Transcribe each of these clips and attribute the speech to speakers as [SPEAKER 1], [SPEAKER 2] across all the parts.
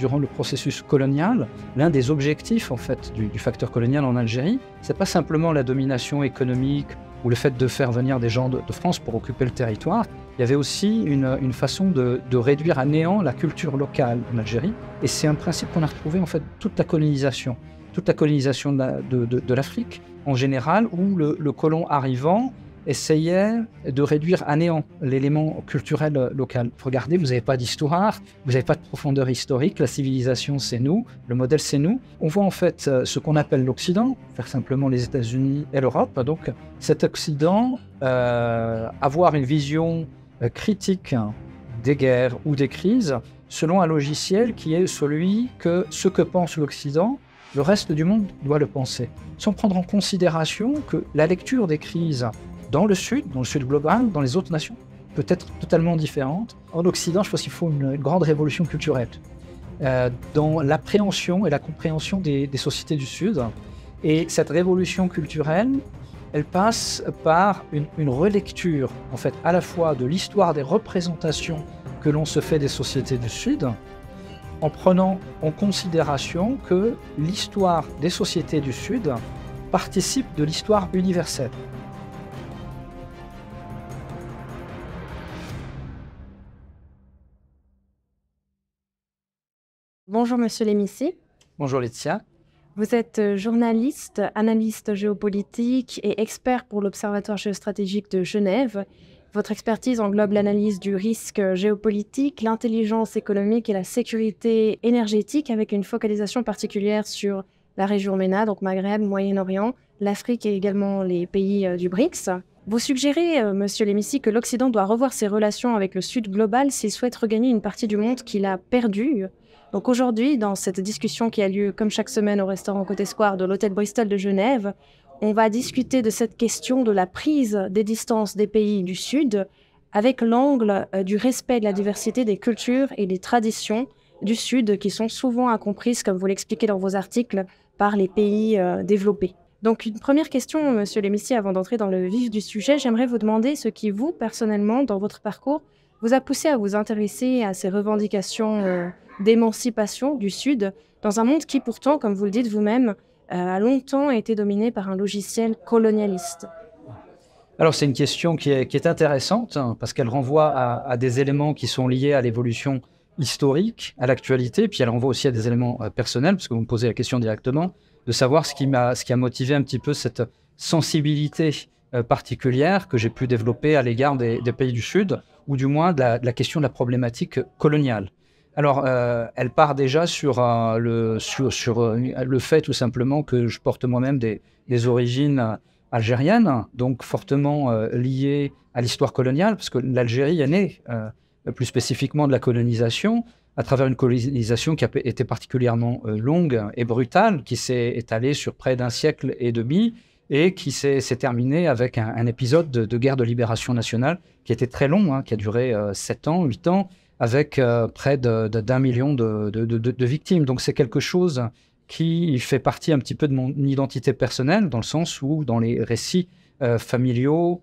[SPEAKER 1] durant le processus colonial, l'un des objectifs en fait du, facteur colonial en Algérie, c'est pas simplement la domination économique ou le fait de faire venir des gens de, France pour occuper le territoire. Il y avait aussi une, façon de, réduire à néant la culture locale en Algérie. Et c'est un principe qu'on a retrouvé en fait toute la colonisation, toute la colonisation de l'Afrique en général, où le colon arrivant essayait de réduire à néant l'élément culturel local. Regardez, vous n'avez pas d'histoire, vous n'avez pas de profondeur historique, la civilisation c'est nous, le modèle c'est nous. On voit en fait euh, ce qu'on appelle l'Occident, faire simplement les États-Unis et l'Europe. Donc cet Occident, euh, avoir une vision euh, critique des guerres ou des crises selon un logiciel qui est celui que ce que pense l'Occident, le reste du monde doit le penser, sans prendre en considération que la lecture des crises dans le Sud, dans le Sud global, dans les autres nations, peut être totalement différente. En Occident, je pense qu'il faut une, grande révolution culturelle euh, dans l'appréhension et la compréhension des, sociétés du Sud. Et cette révolution culturelle, elle passe par une, relecture, en fait, à la fois de l'histoire des représentations que l'on se fait des sociétés du Sud, en prenant en considération que l'histoire des sociétés du Sud participe de l'histoire universelle.
[SPEAKER 2] Bonjour Monsieur Lémissi.
[SPEAKER 1] Bonjour Laetitia.
[SPEAKER 2] Vous êtes euh, journaliste, analyste géopolitique et expert pour l'Observatoire géostratégique de Genève. Votre expertise englobe l'analyse du risque géopolitique, l'intelligence économique et la sécurité énergétique avec une focalisation particulière sur la région MENA, donc Maghreb, Moyen-Orient, l'Afrique et également les pays euh, du BRICS. Vous suggérez, euh, monsieur Lémissi, que l'Occident doit revoir ses relations avec le Sud global s'il souhaite regagner une partie du monde qu'il a perdue donc aujourd'hui, dans cette discussion qui a lieu comme chaque semaine au restaurant Côté Square de l'Hôtel Bristol de Genève, on va discuter de cette question de la prise des distances des pays du Sud avec l'angle euh, du respect de la diversité des cultures et des traditions du Sud qui sont souvent incomprises, comme vous l'expliquez dans vos articles, par les pays euh, développés. Donc une première question, Monsieur Lémissier, avant d'entrer dans le vif du sujet, j'aimerais vous demander ce qui, vous, personnellement, dans votre parcours, vous a poussé à vous intéresser à ces revendications euh, d'émancipation du Sud, dans un monde qui pourtant, comme vous le dites vous-même, euh, a longtemps été dominé par un logiciel colonialiste
[SPEAKER 1] alors c'est une question qui est, intéressante hein, parce qu'elle renvoie à, des éléments qui sont liés à l'évolution historique, à l'actualité, puis elle renvoie aussi à des éléments euh, personnels, parce que vous me posez la question directement, de savoir ce qui, m'a, ce qui a motivé un petit peu cette sensibilité euh, particulière que j'ai pu développer à l'égard des, pays du Sud, ou du moins de la question de la problématique coloniale. Alors, euh, elle part déjà sur, euh, le, sur, euh, le fait tout simplement que je porte moi-même des, origines algériennes, donc fortement liées à l'histoire coloniale, parce que l'Algérie est née plus spécifiquement de la colonisation, à travers une colonisation qui a été particulièrement longue et brutale, qui s'est étalée sur près d'un siècle et demi, et qui s'est terminée avec un, épisode de, guerre de libération nationale qui était très long, hein, qui a duré 7 ans, 8 ans, avec euh, près d'un million de, victimes. Donc c'est quelque chose qui fait partie un petit peu de mon identité personnelle, dans le sens où dans les récits euh, familiaux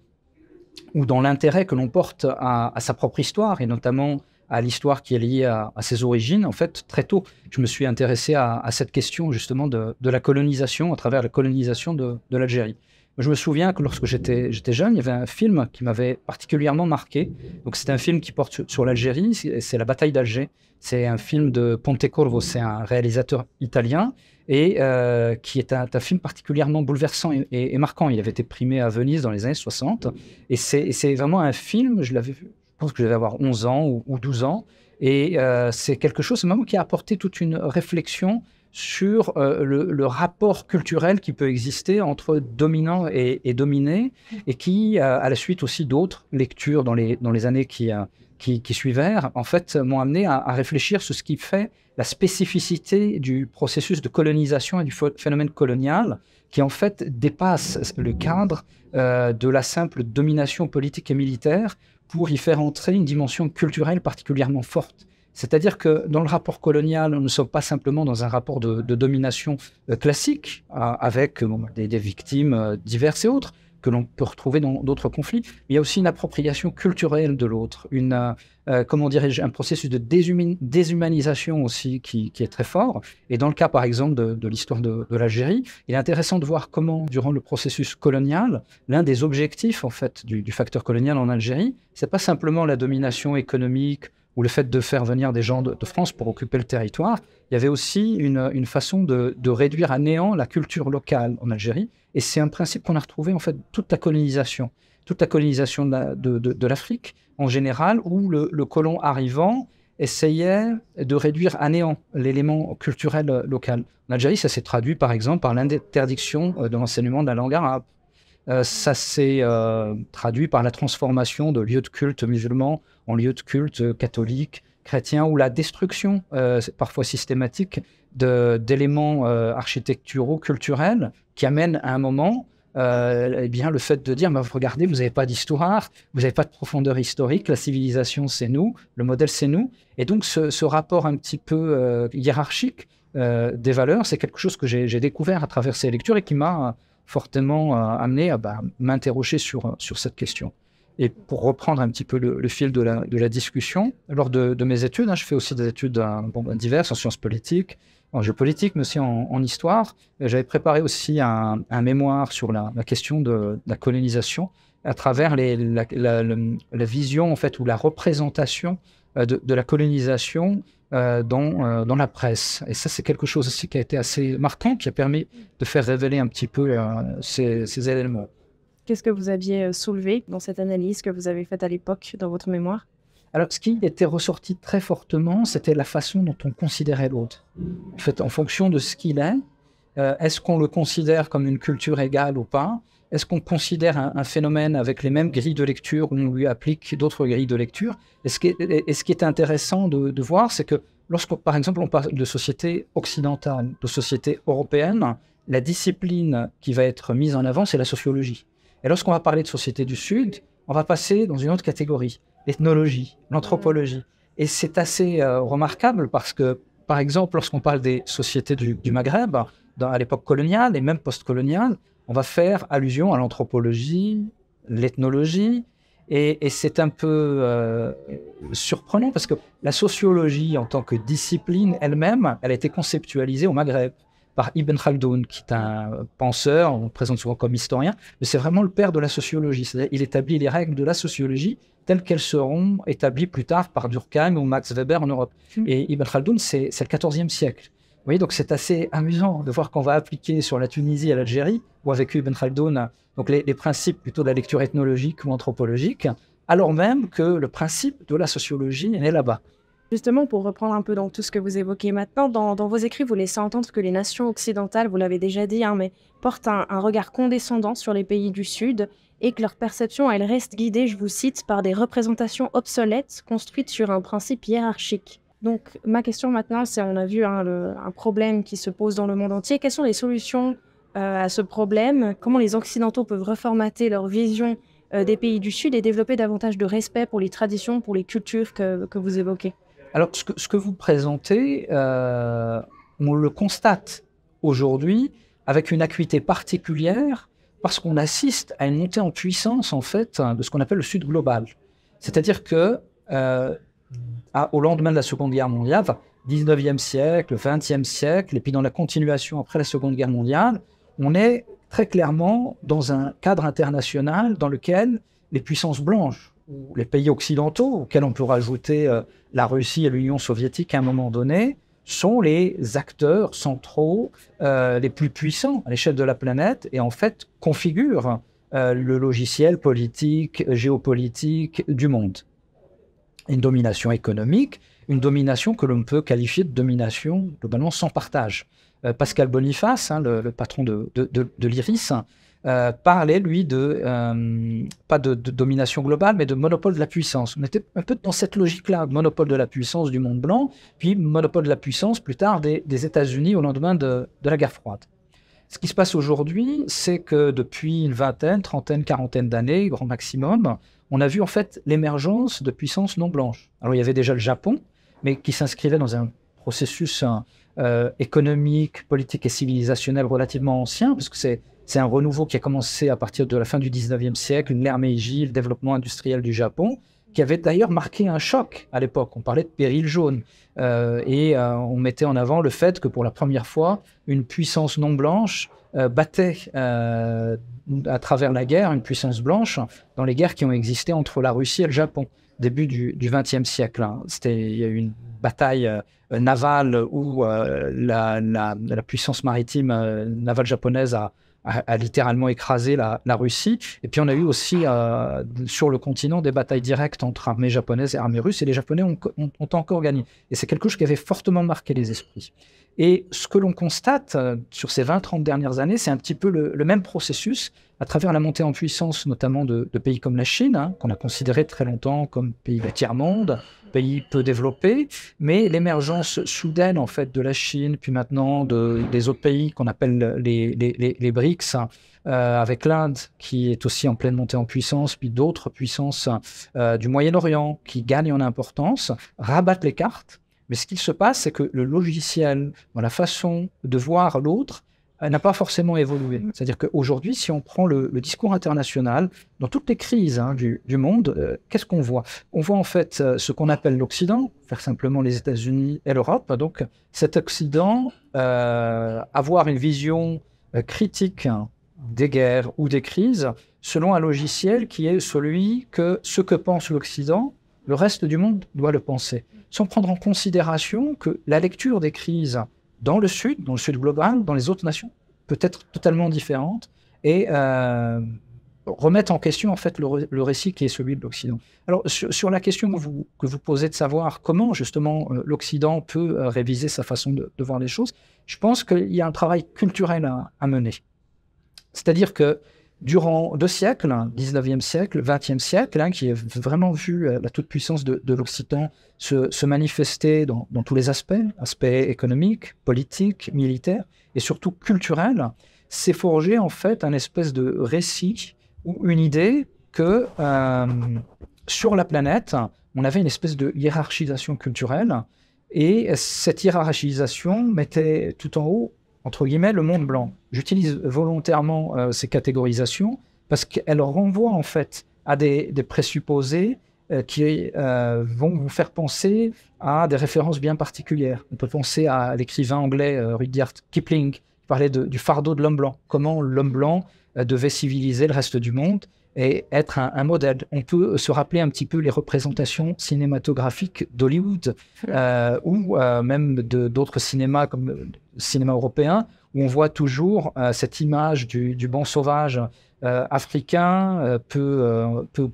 [SPEAKER 1] ou dans l'intérêt que l'on porte à, sa propre histoire, et notamment à l'histoire qui est liée à, ses origines, en fait, très tôt, je me suis intéressé à, cette question justement de, la colonisation, à travers la colonisation de l'Algérie. Je me souviens que lorsque j'étais jeune, il y avait un film qui m'avait particulièrement marqué. Donc c'est un film qui porte sur, l'Algérie, c'est La bataille d'Alger. C'est un film de Pontecorvo, c'est un réalisateur italien et euh, qui est un, film particulièrement bouleversant et, marquant. Il avait été primé à Venise dans les années 60 et c'est vraiment un film, je l'avais vu, je pense que je devais avoir 11 ans ou, 12 ans et euh, c'est quelque chose, c'est qui a apporté toute une réflexion sur euh, le, rapport culturel qui peut exister entre dominant et, dominé, et qui, euh, à la suite aussi d'autres lectures dans les, années qui, euh, suivèrent, en fait, m'ont amené à, réfléchir sur ce qui fait la spécificité du processus de colonisation et du phénomène colonial, qui en fait dépasse le cadre de la simple domination politique et militaire pour y faire entrer une dimension culturelle particulièrement forte. C'est-à-dire que dans le rapport colonial, nous ne sommes pas simplement dans un rapport de, domination euh, classique, avec des, victimes euh, diverses et autres, que l'on peut retrouver dans d'autres conflits. Il y a aussi une appropriation culturelle de l'autre, une, euh, comment dirais-je, un processus de déshumanisation aussi qui, est très fort. Et dans le cas, par exemple, de, l'histoire de, l'Algérie, il est intéressant de voir comment, durant le processus colonial, l'un des objectifs en fait du, du facteur colonial en Algérie, c'est pas simplement la domination économique ou le fait de faire venir des gens de, France pour occuper le territoire, il y avait aussi une, façon de, réduire à néant la culture locale en Algérie. Et c'est un principe qu'on a retrouvé en fait toute la colonisation, toute la colonisation de, l'Afrique en général, où le, colon arrivant essayait de réduire à néant l'élément culturel local. En Algérie, ça s'est traduit par exemple par l'interdiction euh, de l'enseignement de la langue arabe. Euh, ça s'est euh, traduit par la transformation de lieux de culte musulmans en lieux de culte catholiques, chrétiens, ou la destruction, euh, parfois systématique, d'éléments architecturaux, culturels, qui amènent à un moment eh bien, le fait de dire mais regardez, vous n'avez pas d'histoire, vous n'avez pas de profondeur historique, la civilisation c'est nous, le modèle c'est nous. Et donc ce, ce, rapport un petit peu hiérarchique des valeurs, c'est quelque chose que j'ai découvert à travers ces lectures et qui m'a fortement euh, amené à bah, m'interroger sur, sur cette question. Et pour reprendre un petit peu le, fil de la, de la, discussion, lors de, mes études, hein, je fais aussi des études euh, ben, diverses en sciences politiques, en géopolitique, mais aussi en, histoire. J'avais préparé aussi un, un, mémoire sur la, question de, la colonisation à travers les, la, la, vision en fait ou la représentation euh, de, de la colonisation euh, dans, euh, dans la presse. Et ça, c'est quelque chose aussi qui a été assez marquant, qui a permis de faire révéler un petit peu euh, ces, ces, éléments.
[SPEAKER 2] Qu'est-ce que vous aviez soulevé dans cette analyse que vous avez faite à l'époque dans votre mémoire?
[SPEAKER 1] Alors, ce qui était ressorti très fortement, c'était la façon dont on considérait l'autre. En fait, en fonction de ce qu'il est, est-ce qu'on le considère comme une culture égale ou pas? Est-ce qu'on considère un, phénomène avec les mêmes grilles de lecture ou on lui applique d'autres grilles de lecture? Et ce, qui est, ce qui est intéressant de, voir, c'est que lorsque, par exemple, on parle de société occidentale, de société européenne, la discipline qui va être mise en avant, c'est la sociologie. Et lorsqu'on va parler de société du Sud, on va passer dans une autre catégorie, l'ethnologie, l'anthropologie. Et c'est assez euh, remarquable parce que, par exemple, lorsqu'on parle des sociétés du, Maghreb, dans, à l'époque coloniale et même post-coloniale, on va faire allusion à l'anthropologie, l'ethnologie, et, c'est un peu euh, surprenant parce que la sociologie en tant que discipline elle-même, elle a été conceptualisée au Maghreb par Ibn Khaldoun, qui est un penseur, on le présente souvent comme historien, mais c'est vraiment le père de la sociologie. C'est-à-dire il établit les règles de la sociologie telles qu'elles seront établies plus tard par Durkheim ou Max Weber en Europe. Mmh. Et Ibn Khaldoun, c'est le XIVe siècle voyez, donc c'est assez amusant de voir qu'on va appliquer sur la Tunisie et l'Algérie, où a vécu Ibn Khaldoun, donc les, principes plutôt de la lecture ethnologique ou anthropologique, alors même que le principe de la sociologie est là-bas.
[SPEAKER 2] Justement, pour reprendre un peu dans tout ce que vous évoquez maintenant, dans, vos écrits, vous laissez entendre que les nations occidentales, vous l'avez déjà dit, hein, portent un, un, regard condescendant sur les pays du Sud et que leur perception, elle reste guidée, je vous cite, par des représentations obsolètes construites sur un principe hiérarchique. Donc ma question maintenant, c'est on a vu hein, un problème qui se pose dans le monde entier. Quelles sont les solutions euh, à ce problème? Comment les Occidentaux peuvent reformater leur vision euh, des pays du Sud et développer davantage de respect pour les traditions, pour les cultures que, vous évoquez?
[SPEAKER 1] Alors ce que, vous présentez, euh, on le constate aujourd'hui avec une acuité particulière parce qu'on assiste à une montée en puissance en fait de ce qu'on appelle le Sud global. C'est-à-dire que au lendemain de la Seconde Guerre mondiale, 19e siècle, 20e siècle, et puis dans la continuation après la Seconde Guerre mondiale, on est très clairement dans un cadre international dans lequel les puissances blanches, ou les pays occidentaux, auxquels on peut rajouter euh, la Russie et l'Union soviétique à un moment donné, sont les acteurs centraux euh, les plus puissants à l'échelle de la planète et en fait configurent euh, le logiciel politique, géopolitique du monde une domination économique, une domination que l'on peut qualifier de domination globalement sans partage. Euh, Pascal Boniface, hein, le, patron de, de, l'IRIS, euh, parlait, lui, de, euh, pas de, domination globale, mais de monopole de la puissance. On était un peu dans cette logique-là, monopole de la puissance du monde blanc, puis monopole de la puissance plus tard des, des États-Unis au lendemain de, la guerre froide. Ce qui se passe aujourd'hui, c'est que depuis une vingtaine, trentaine, quarantaine d'années, grand maximum, on a vu en fait l'émergence de puissances non blanches. Alors il y avait déjà le Japon, mais qui s'inscrivait dans un processus euh, économique, politique et civilisationnel relativement ancien, parce que c'est un renouveau qui a commencé à partir de la fin du 19e siècle, l'ère Meiji, le développement industriel du Japon, qui avait d'ailleurs marqué un choc à l'époque. On parlait de péril jaune. Euh, et euh, on mettait en avant le fait que pour la première fois, une puissance non blanche battait à travers la guerre une puissance blanche dans les guerres qui ont existé entre la Russie et le Japon, début du XXe siècle. Hein. C'était, il y a eu une bataille navale où la, la, puissance maritime navale japonaise a, a, littéralement écrasé la, Russie. Et puis on a eu aussi euh, sur le continent des batailles directes entre armées japonaises et armées russes, et les Japonais ont, encore gagné. Et c'est quelque chose qui avait fortement marqué les esprits. Et ce que l'on constate euh, sur ces 20-30 dernières années, c'est un petit peu le, même processus à travers la montée en puissance, notamment de, pays comme la Chine, hein, qu'on a considéré très longtemps comme pays de tiers-monde, pays peu développés, mais l'émergence soudaine en fait de la Chine, puis maintenant de, des autres pays qu'on appelle les, les, les, BRICS, euh, avec l'Inde qui est aussi en pleine montée en puissance, puis d'autres puissances euh, du Moyen-Orient qui gagnent en importance, rabattent les cartes. Mais ce qui se passe, c'est que le logiciel, dans la façon de voir l'autre, n'a pas forcément évolué. Mm. C'est-à-dire qu'aujourd'hui, si on prend le, discours international, dans toutes les crises hein, du, monde, euh, qu'est-ce qu'on voit? On voit en fait euh, ce qu'on appelle l'Occident, faire simplement les États-Unis et l'Europe. Donc cet Occident, euh, avoir une vision critique des guerres ou des crises selon un logiciel qui est celui que ce que pense l'Occident, le reste du monde doit le penser, sans prendre en considération que la lecture des crises dans le sud, dans le sud global, dans les autres nations, peut être totalement différente et euh, remettre en question en fait le, récit qui est celui de l'Occident. Alors sur, la question que vous, que vous posez de savoir comment justement euh, l'Occident peut euh, réviser sa façon de, voir les choses, je pense qu'il y a un travail culturel à, à mener. C'est-à-dire que durant deux siècles, 19e siècle, 20e siècle, hein, qui a vraiment vu euh, la toute-puissance de, l'Occitan se, manifester dans, tous les aspects, aspects économiques, politiques, militaires et surtout culturels, s'est forgé en fait un espèce de récit ou une idée que euh, sur la planète, on avait une espèce de hiérarchisation culturelle et cette hiérarchisation mettait tout en haut entre guillemets, le monde blanc. J'utilise volontairement euh, ces catégorisations parce qu'elles renvoient en fait à des, présupposés euh, qui euh, vont vous faire penser à des références bien particulières. On peut penser à l'écrivain anglais Rudyard Kipling qui parlait du fardeau de l'homme blanc, comment l'homme blanc devait civiliser le reste du monde et être un, modèle. On peut se rappeler un petit peu les représentations cinématographiques d'Hollywood euh, ou euh, même d'autres cinémas comme le cinéma européen, où on voit toujours euh, cette image du, du bon sauvage africain, peu, peu,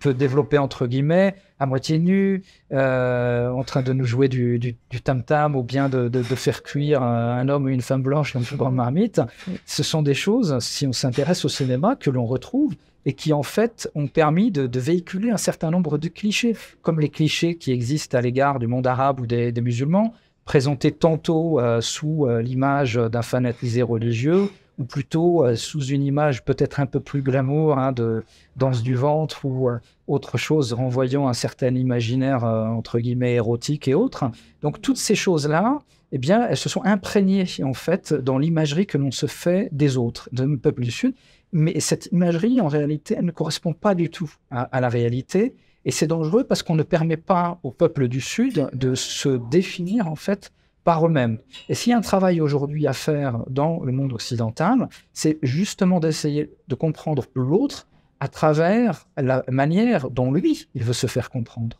[SPEAKER 1] peu, développé entre guillemets, à moitié nu, en train de nous jouer du, du, tam-tam ou bien de, de, faire cuire un homme ou une femme blanche dans une grande marmite. Ce sont des choses, si on s'intéresse au cinéma, que l'on retrouve et qui en fait ont permis de, véhiculer un certain nombre de clichés, comme les clichés qui existent à l'égard du monde arabe ou des, musulmans, présentés tantôt euh, sous euh, l'image d'un fanatisé religieux, ou plutôt euh, sous une image peut-être un peu plus glamour hein, de danse du ventre ou autre chose renvoyant un certain imaginaire entre guillemets érotique et autres. Donc toutes ces choses-là, eh bien, elles se sont imprégnées en fait dans l'imagerie que l'on se fait des autres, de peuple du Sud. Mais cette imagerie, en réalité, elle ne correspond pas du tout à, la réalité. Et c'est dangereux parce qu'on ne permet pas au peuple du Sud de se définir, en fait, par eux-mêmes. Et s'il y a un travail aujourd'hui à faire dans le monde occidental, c'est justement d'essayer de comprendre l'autre à travers la manière dont lui, il veut se faire comprendre.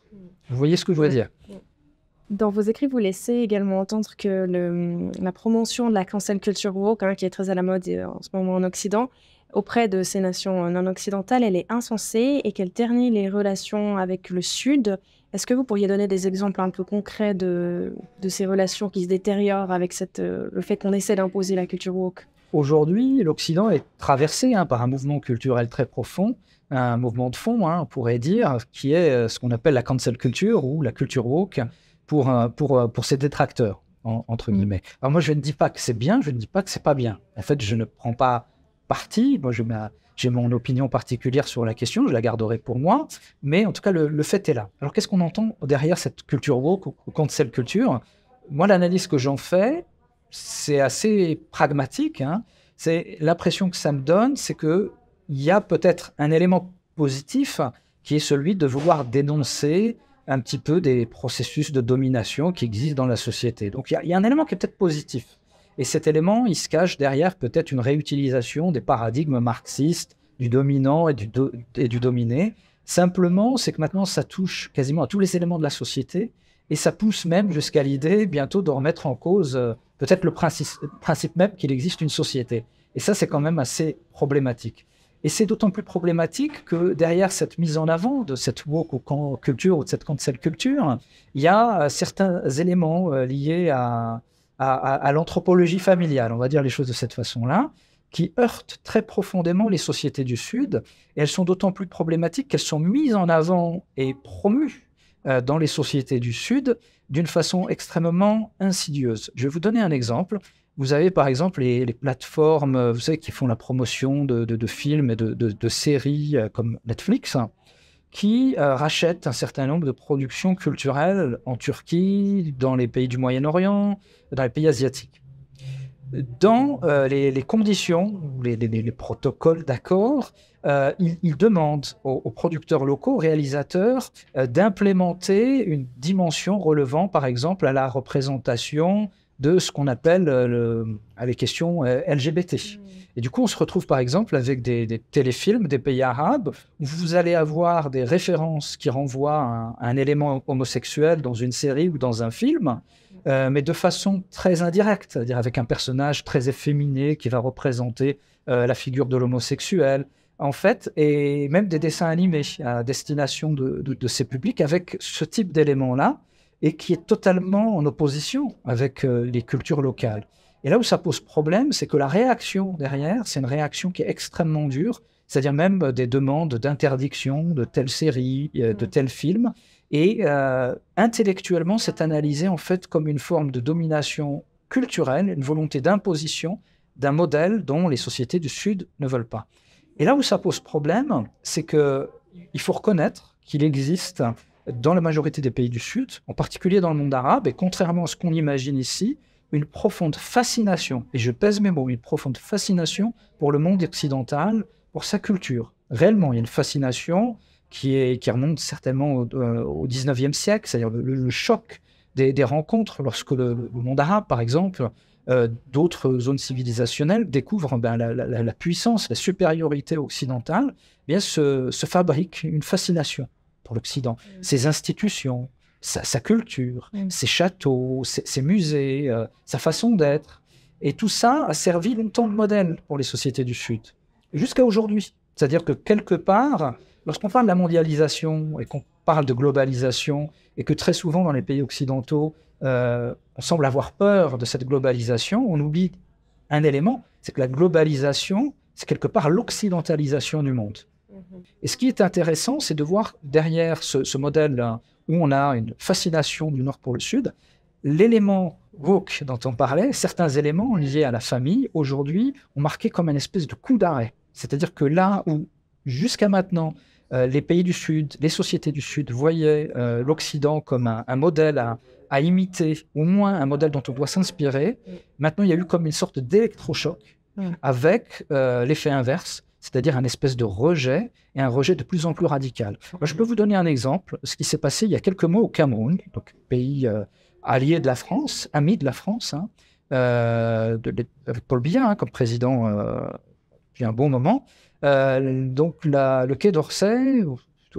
[SPEAKER 1] Vous voyez ce que je veux dire?
[SPEAKER 2] Dans vos écrits, vous laissez également entendre que le, la promotion de la cancel culture woke, hein, qui est très à la mode euh, en ce moment en Occident, auprès de ces nations non occidentales, elle est insensée et qu'elle ternit les relations avec le Sud. Est-ce que vous pourriez donner des exemples un peu concrets de, de ces relations qui se détériorent avec cette, euh, le fait qu'on essaie d'imposer la culture woke?
[SPEAKER 1] Aujourd'hui, l'Occident est traversé hein, par un mouvement culturel très profond, un mouvement de fond, hein, on pourrait dire, qui est euh, ce qu'on appelle la cancel culture ou la culture woke pour, euh, pour, pour ses détracteurs, entre guillemets. Alors moi, je ne dis pas que c'est bien, je ne dis pas que c'est pas bien. En fait, je ne prends pas partie. Moi, j'ai mon opinion particulière sur la question, je la garderai pour moi, mais en tout cas, le, fait est là. Alors, qu'est-ce qu'on entend derrière cette culture woke ou cette culture? Moi, l'analyse que j'en fais, c'est assez pragmatique. Hein. c'est l'impression que ça me donne, c'est que il y a peut-être un élément positif qui est celui de vouloir dénoncer un petit peu des processus de domination qui existent dans la société. Donc il y, a un élément qui est peut-être positif. Et cet élément, il se cache derrière peut-être une réutilisation des paradigmes marxistes du dominant et du, et du dominé. Simplement, c'est que maintenant, ça touche quasiment à tous les éléments de la société et ça pousse même jusqu'à l'idée bientôt de remettre en cause euh, peut-être le principe, principe même qu'il existe une société. Et ça, c'est quand même assez problématique. Et c'est d'autant plus problématique que derrière cette mise en avant de cette woke culture ou de cette cancel culture, il y a euh, certains éléments euh, liés à, à, l'anthropologie familiale, on va dire les choses de cette façon-là, qui heurtent très profondément les sociétés du Sud. Et elles sont d'autant plus problématiques qu'elles sont mises en avant et promues euh, dans les sociétés du Sud d'une façon extrêmement insidieuse. Je vais vous donner un exemple. Vous avez par exemple les, plateformes, euh, vous savez, qui font la promotion de, films et de, séries euh, comme Netflix, qui euh, rachètent un certain nombre de productions culturelles en Turquie, dans les pays du Moyen-Orient, dans les pays asiatiques. Dans les, conditions, les, les protocoles d'accord, ils, demandent aux, producteurs locaux, aux réalisateurs, d'implémenter une dimension relevant, par exemple, à la représentation de ce qu'on appelle euh, les questions euh, LGBT. Mm. Et du coup, on se retrouve par exemple avec des, téléfilms des pays arabes où vous allez avoir des références qui renvoient à un, élément homosexuel dans une série ou dans un film, euh, mais de façon très indirecte, c'est-à-dire avec un personnage très efféminé qui va représenter la figure de l'homosexuel, en fait, et même des dessins animés à destination de, de ces publics avec ce type d'éléments-là et qui est totalement en opposition avec euh, les cultures locales. Et là où ça pose problème, c'est que la réaction derrière, c'est une réaction qui est extrêmement dure, c'est-à-dire même des demandes d'interdiction de telle série, euh, de mm. tel film. Et euh, intellectuellement, c'est analysé en fait comme une forme de domination culturelle, une volonté d'imposition d'un modèle dont les sociétés du Sud ne veulent pas. Et là où ça pose problème, c'est que il faut reconnaître qu'il existe dans la majorité des pays du Sud, en particulier dans le monde arabe, et contrairement à ce qu'on imagine ici, une profonde fascination, et je pèse mes mots, une profonde fascination pour le monde occidental, pour sa culture. Réellement, il y a une fascination qui, remonte certainement au, euh, siècle, c'est-à-dire le, choc des, rencontres lorsque le, monde arabe, par exemple, euh, d'autres zones civilisationnelles découvrent ben, la, puissance, la supériorité occidentale, eh bien se fabrique une fascination pour l'Occident. Mm. Ses institutions, sa, culture, mm. ses châteaux, ses, musées, euh, sa façon d'être. Et tout ça a servi longtemps de modèle pour les sociétés du Sud, jusqu'à aujourd'hui. C'est-à-dire que quelque part, lorsqu'on parle de la mondialisation et qu'on parle de globalisation, et que très souvent dans les pays occidentaux, euh, on semble avoir peur de cette globalisation, on oublie un élément, c'est que la globalisation, c'est quelque part l'occidentalisation du monde. Et ce qui est intéressant, c'est de voir derrière ce, modèle où on a une fascination du Nord pour le Sud, l'élément woke dont on parlait, certains éléments liés à la famille, aujourd'hui, ont marqué comme une espèce de coup d'arrêt. C'est-à-dire que là où, jusqu'à maintenant, euh, les pays du Sud, les sociétés du Sud voyaient euh, l'Occident comme un, modèle à, imiter, au moins un modèle dont on doit s'inspirer, maintenant il y a eu comme une sorte d'électrochoc avec euh, l'effet inverse, c'est-à-dire un espèce de rejet et un rejet de plus en plus radical. je peux vous donner un exemple, ce qui s'est passé il y a quelques mois au Cameroun, donc pays euh, allié de la France, ami de la France, hein, euh, avec Paul Biya hein, comme président euh, depuis un bon moment. donc le Quai d'Orsay,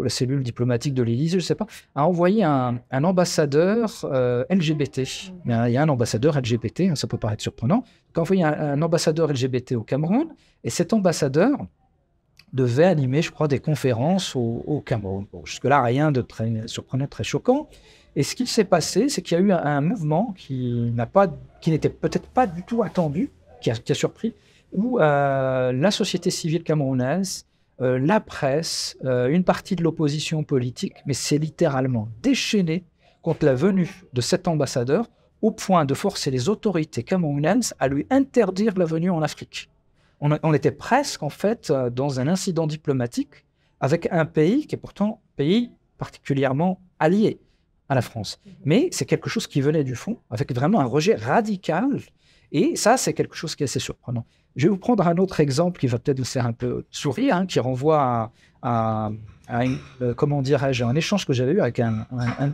[SPEAKER 1] la cellule diplomatique de l'Élysée, je ne sais pas, a envoyé un, ambassadeur LGBT. Il y a un ambassadeur LGBT, hein, ça peut paraître surprenant, a envoyé un ambassadeur LGBT au Cameroun, et cet ambassadeur devait animer, je crois, des conférences au, Cameroun. Jusque-là, rien de très surprenant, très choquant. Et ce qui s'est passé, c'est qu'il y a eu un, mouvement qui qui n'était peut-être pas du tout attendu, qui a, surpris, où euh, la société civile camerounaise, euh, la presse, euh, une partie de l'opposition politique, mais c'est littéralement déchaîné contre la venue de cet ambassadeur, au point de forcer les autorités camerounaises à lui interdire la venue en Afrique on, était presque en fait euh, dans un incident diplomatique avec un pays qui est pourtant un pays particulièrement allié à la France. Mais c'est quelque chose qui venait du fond, avec vraiment un rejet radical. Et ça, c'est quelque chose qui est assez surprenant. Je vais vous prendre un autre exemple qui va peut-être vous faire un peu sourire, hein, qui renvoie à, euh, comment dirais-je, un échange que j'avais eu avec un,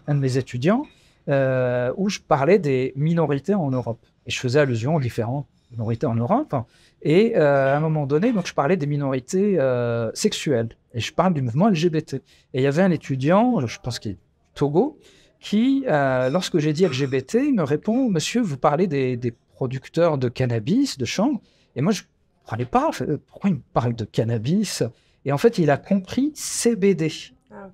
[SPEAKER 1] de mes étudiants, euh, où je parlais des minorités en Europe. Et je faisais allusion aux différentes minorités en Europe. Et euh, à un moment donné, donc, je parlais des minorités sexuelles. Et je parle du mouvement LGBT. Et il y avait un étudiant, je pense qu'il est Togo, qui, lorsque j'ai dit LGBT, me répond Monsieur, vous parlez des, des producteurs de cannabis, de chanvre. Et moi, je ne comprenais pas. Pourquoi il me parle de cannabis? Et en fait, il a compris CBD. Ah,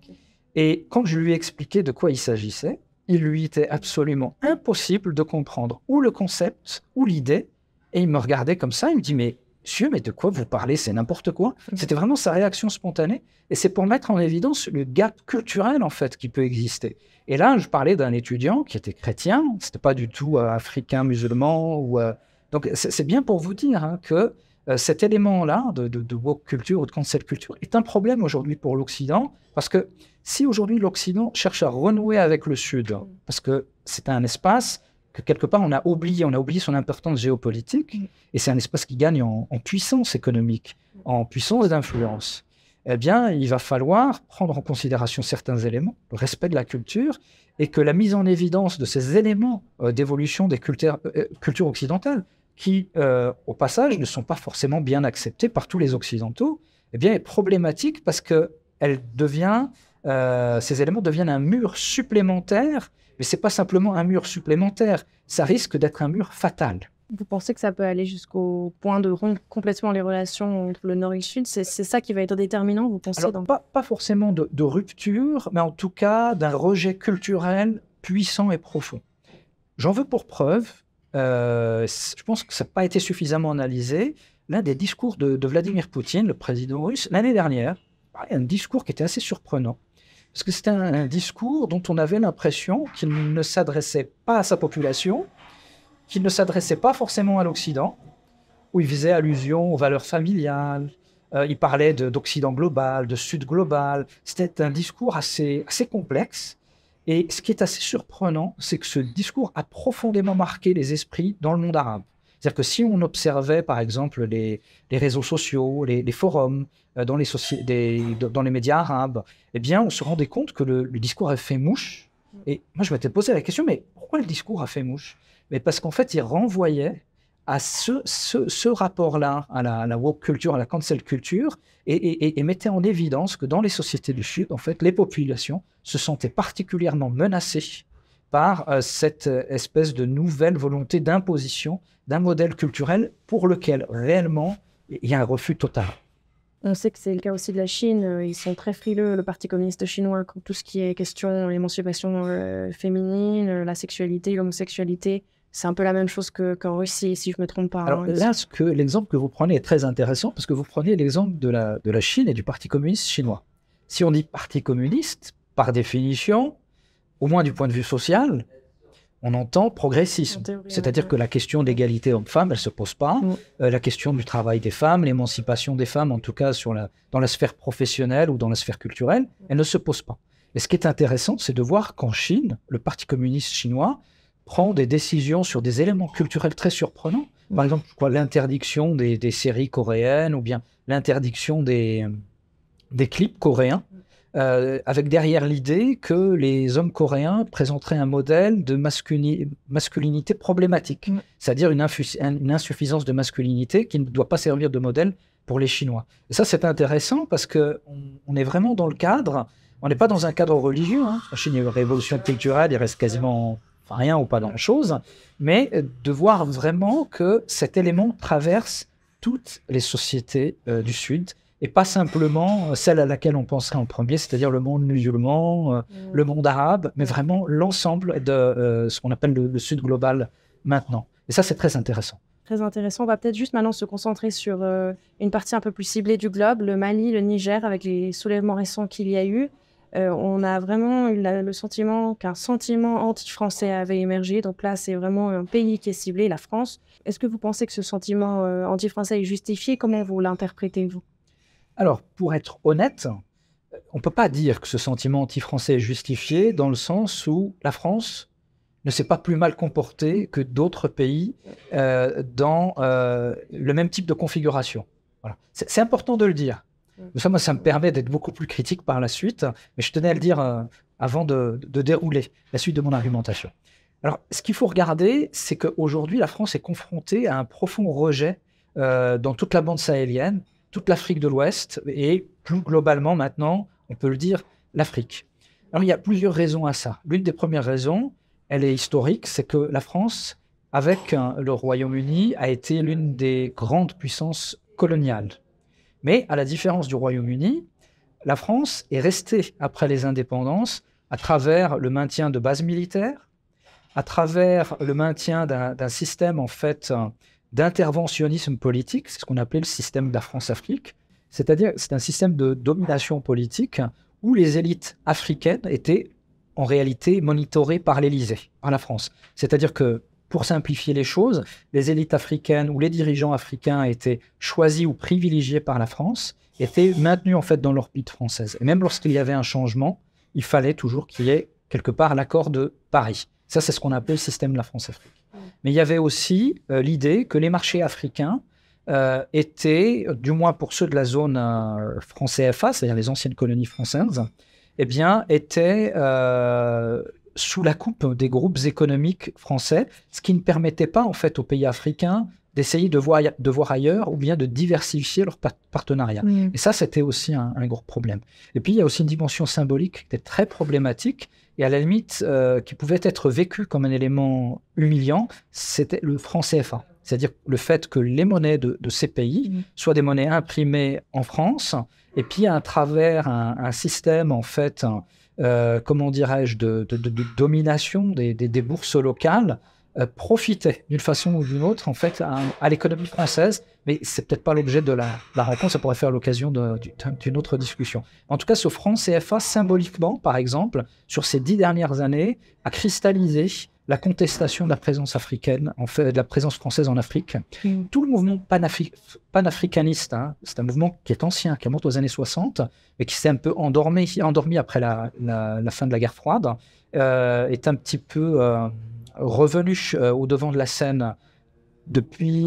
[SPEAKER 1] Et quand je lui ai expliqué de quoi il s'agissait, il lui était absolument impossible de comprendre ou le concept ou l'idée. Et il me regardait comme ça. Il me dit Mais monsieur, mais de quoi vous parlez? C'est n'importe quoi. C'était vraiment sa réaction spontanée. Et c'est pour mettre en évidence le gap culturel, en fait, qui peut exister. Et là, je parlais d'un étudiant qui était chrétien. C'était pas du tout euh, africain, musulman ou. Euh, donc, c'est bien pour vous dire hein, que euh, cet élément-là de, de, woke culture ou de cancel culture est un problème aujourd'hui pour l'Occident, parce que si aujourd'hui l'Occident cherche à renouer avec le Sud, parce que c'est un espace que quelque part on a oublié, on a oublié son importance géopolitique, et c'est un espace qui gagne en, puissance économique, en puissance d'influence. Eh bien, il va falloir prendre en considération certains éléments, le respect de la culture, et que la mise en évidence de ces éléments euh, d'évolution des cultures, euh, cultures occidentales, qui, euh, au passage, ne sont pas forcément bien acceptés par tous les Occidentaux, eh bien, est problématique parce que elle devient, euh, ces éléments deviennent un mur supplémentaire, mais c'est pas simplement un mur supplémentaire, ça risque d'être un mur fatal.
[SPEAKER 2] Vous pensez que ça peut aller jusqu'au point de rompre complètement les relations entre le Nord et le Sud? C'est ça qui va être déterminant, vous pensez
[SPEAKER 1] Alors, pas, pas, forcément de, de rupture, mais en tout cas d'un rejet culturel puissant et profond. J'en veux pour preuve euh, je pense que ça n'a pas été suffisamment analysé. L'un des discours de, Vladimir Poutine, le président russe, l'année dernière, un discours qui était assez surprenant. Parce que c'était un, discours dont on avait l'impression qu'il ne s'adressait pas à sa population, qu'il ne s'adressait pas forcément à l'Occident, où il faisait allusion aux valeurs familiales, euh, il parlait d'Occident global, de Sud global. C'était un discours assez complexe et ce qui est assez surprenant, c'est que ce discours a profondément marqué les esprits dans le monde arabe. C'est-à-dire que si on observait, par exemple, les, réseaux sociaux, les, forums euh, dans, les dans les médias arabes, eh bien, on se rendait compte que le, discours a fait mouche. Et moi, je m'étais posé la question, mais pourquoi le discours a fait mouche? Mais parce qu'en fait, il renvoyait à ce, ce, rapport-là, à la, la, woke culture, à la cancel culture, et, mettait en évidence que dans les sociétés du Sud, en fait, les populations se sentaient particulièrement menacées par euh, cette espèce de nouvelle volonté d'imposition d'un modèle culturel pour lequel réellement il y a un refus total.
[SPEAKER 2] On sait que c'est le cas aussi de la Chine. Ils sont très frileux, le Parti communiste chinois, tout ce qui est question l'émancipation euh, féminine, la sexualité, l'homosexualité. C'est un peu la même chose qu'en Russie, si je ne me trompe pas.
[SPEAKER 1] Alors là, l'exemple que vous prenez est très intéressant parce que vous prenez l'exemple de la, de la Chine et du Parti communiste chinois. Si on dit Parti communiste, par définition, au moins du point de vue social, on entend progressisme. C'est-à-dire que la question d'égalité homme-femme, elle ne se pose pas. Euh, la question du travail des femmes, l'émancipation des femmes, en tout cas sur la, dans la sphère professionnelle ou dans la sphère culturelle, elle ne se pose pas. Et ce qui est intéressant, c'est de voir qu'en Chine, le Parti communiste chinois prend des décisions sur des éléments culturels très surprenants. Par exemple, l'interdiction des, des, séries coréennes ou bien l'interdiction des, des clips coréens, euh, avec derrière l'idée que les hommes coréens présenteraient un modèle de masculinité problématique, mm. c'est-à-dire une, une, insuffisance de masculinité qui ne doit pas servir de modèle pour les Chinois. Et ça, c'est intéressant parce qu'on on est vraiment dans le cadre, on n'est pas dans un cadre religieux. Hein. En Chine, il y a une révolution culturelle, il reste quasiment rien ou pas grand-chose, mais de voir vraiment que cet élément traverse toutes les sociétés euh, du Sud et pas simplement celle à laquelle on penserait en premier, c'est-à-dire le monde musulman, euh, mm. le monde arabe, mais vraiment l'ensemble de euh, ce qu'on appelle le, Sud global maintenant. Et ça, c'est très intéressant.
[SPEAKER 2] Très intéressant. On va peut-être juste maintenant se concentrer sur une partie un peu plus ciblée du globe, le Mali, le Niger, avec les soulèvements récents qu'il y a eu. Euh, on a vraiment eu le sentiment qu'un sentiment anti-français avait émergé. Donc là, c'est vraiment un pays qui est ciblé, la France. Est-ce que vous pensez que ce sentiment euh, anti-français est justifié? Comment vous l'interprétez, vous
[SPEAKER 1] Alors, pour être honnête, on ne peut pas dire que ce sentiment anti-français est justifié dans le sens où la France ne s'est pas plus mal comporté que d'autres pays euh, dans le même type de configuration. Voilà. C'est important de le dire. Ça, moi, ça me permet d'être beaucoup plus critique par la suite, mais je tenais à le dire euh, avant de, de, dérouler la suite de mon argumentation. Alors, ce qu'il faut regarder, c'est qu'aujourd'hui, la France est confrontée à un profond rejet dans toute la bande sahélienne, toute l'Afrique de l'Ouest et plus globalement maintenant, on peut le dire, l'Afrique. Alors, il y a plusieurs raisons à ça. L'une des premières raisons, elle est historique, c'est que la France, avec le Royaume-Uni, a été l'une des grandes puissances coloniales. Mais à la différence du Royaume-Uni, la France est restée après les indépendances à travers le maintien de bases militaires, à travers le maintien d'un système en fait d'interventionnisme politique, c'est ce qu'on appelait le système de la France-Afrique, c'est-à-dire c'est un système de domination politique où les élites africaines étaient en réalité monitorées par l'Élysée, par la France. C'est-à-dire que, pour simplifier les choses, les élites africaines ou les dirigeants africains étaient choisis ou privilégiés par la France, étaient maintenus en fait dans l'orbite française. Et même lorsqu'il y avait un changement, il fallait toujours qu'il y ait quelque part l'accord de Paris. Ça, c'est ce qu'on appelle le système de la France-Afrique. Mais il y avait aussi euh, l'idée que les marchés africains euh, étaient, du moins pour ceux de la zone euh, France-CFA, c'est-à-dire les anciennes colonies françaises, eh bien, étaient euh, sous la coupe des groupes économiques français, ce qui ne permettait pas en fait aux pays africains d'essayer de voir, de voir ailleurs ou bien de diversifier leurs partenariats. Et ça, c'était aussi un, gros problème. Et puis, il y a aussi une dimension symbolique qui était très problématique et à la limite euh, qui pouvait être vécue comme un élément humiliant, c'était le franc CFA. C'est-à-dire le fait que les monnaies de, ces pays soient des monnaies imprimées en France et puis à travers un, système en fait, euh, comment dirais-je, de, domination des, bourses locales, euh, profiter d'une façon ou d'une autre en fait à, l'économie française. Mais c'est peut-être pas l'objet de la, la, réponse, ça pourrait faire l'occasion d'une autre discussion. En tout cas, ce franc CFA, symboliquement, par exemple, sur ces dix dernières années, a cristallisé la contestation de la présence africaine, en fait, de la présence française en Afrique. Mm. Tout le mouvement panafricaniste, hein, c'est un mouvement qui est ancien, qui remonte aux années 60, mais qui s'est un peu endormi, endormi après la, fin de la guerre froide, euh, est un petit peu euh, revenu euh, au devant de la scène depuis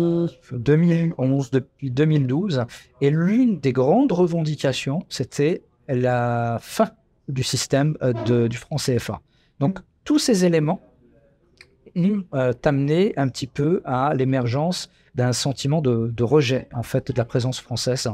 [SPEAKER 1] 2011, depuis 2012. Et l'une des grandes revendications, c'était la fin du système du franc CFA. Donc, tous ces éléments nous euh, amené un petit peu à l'émergence d'un sentiment de, rejet en fait de la présence française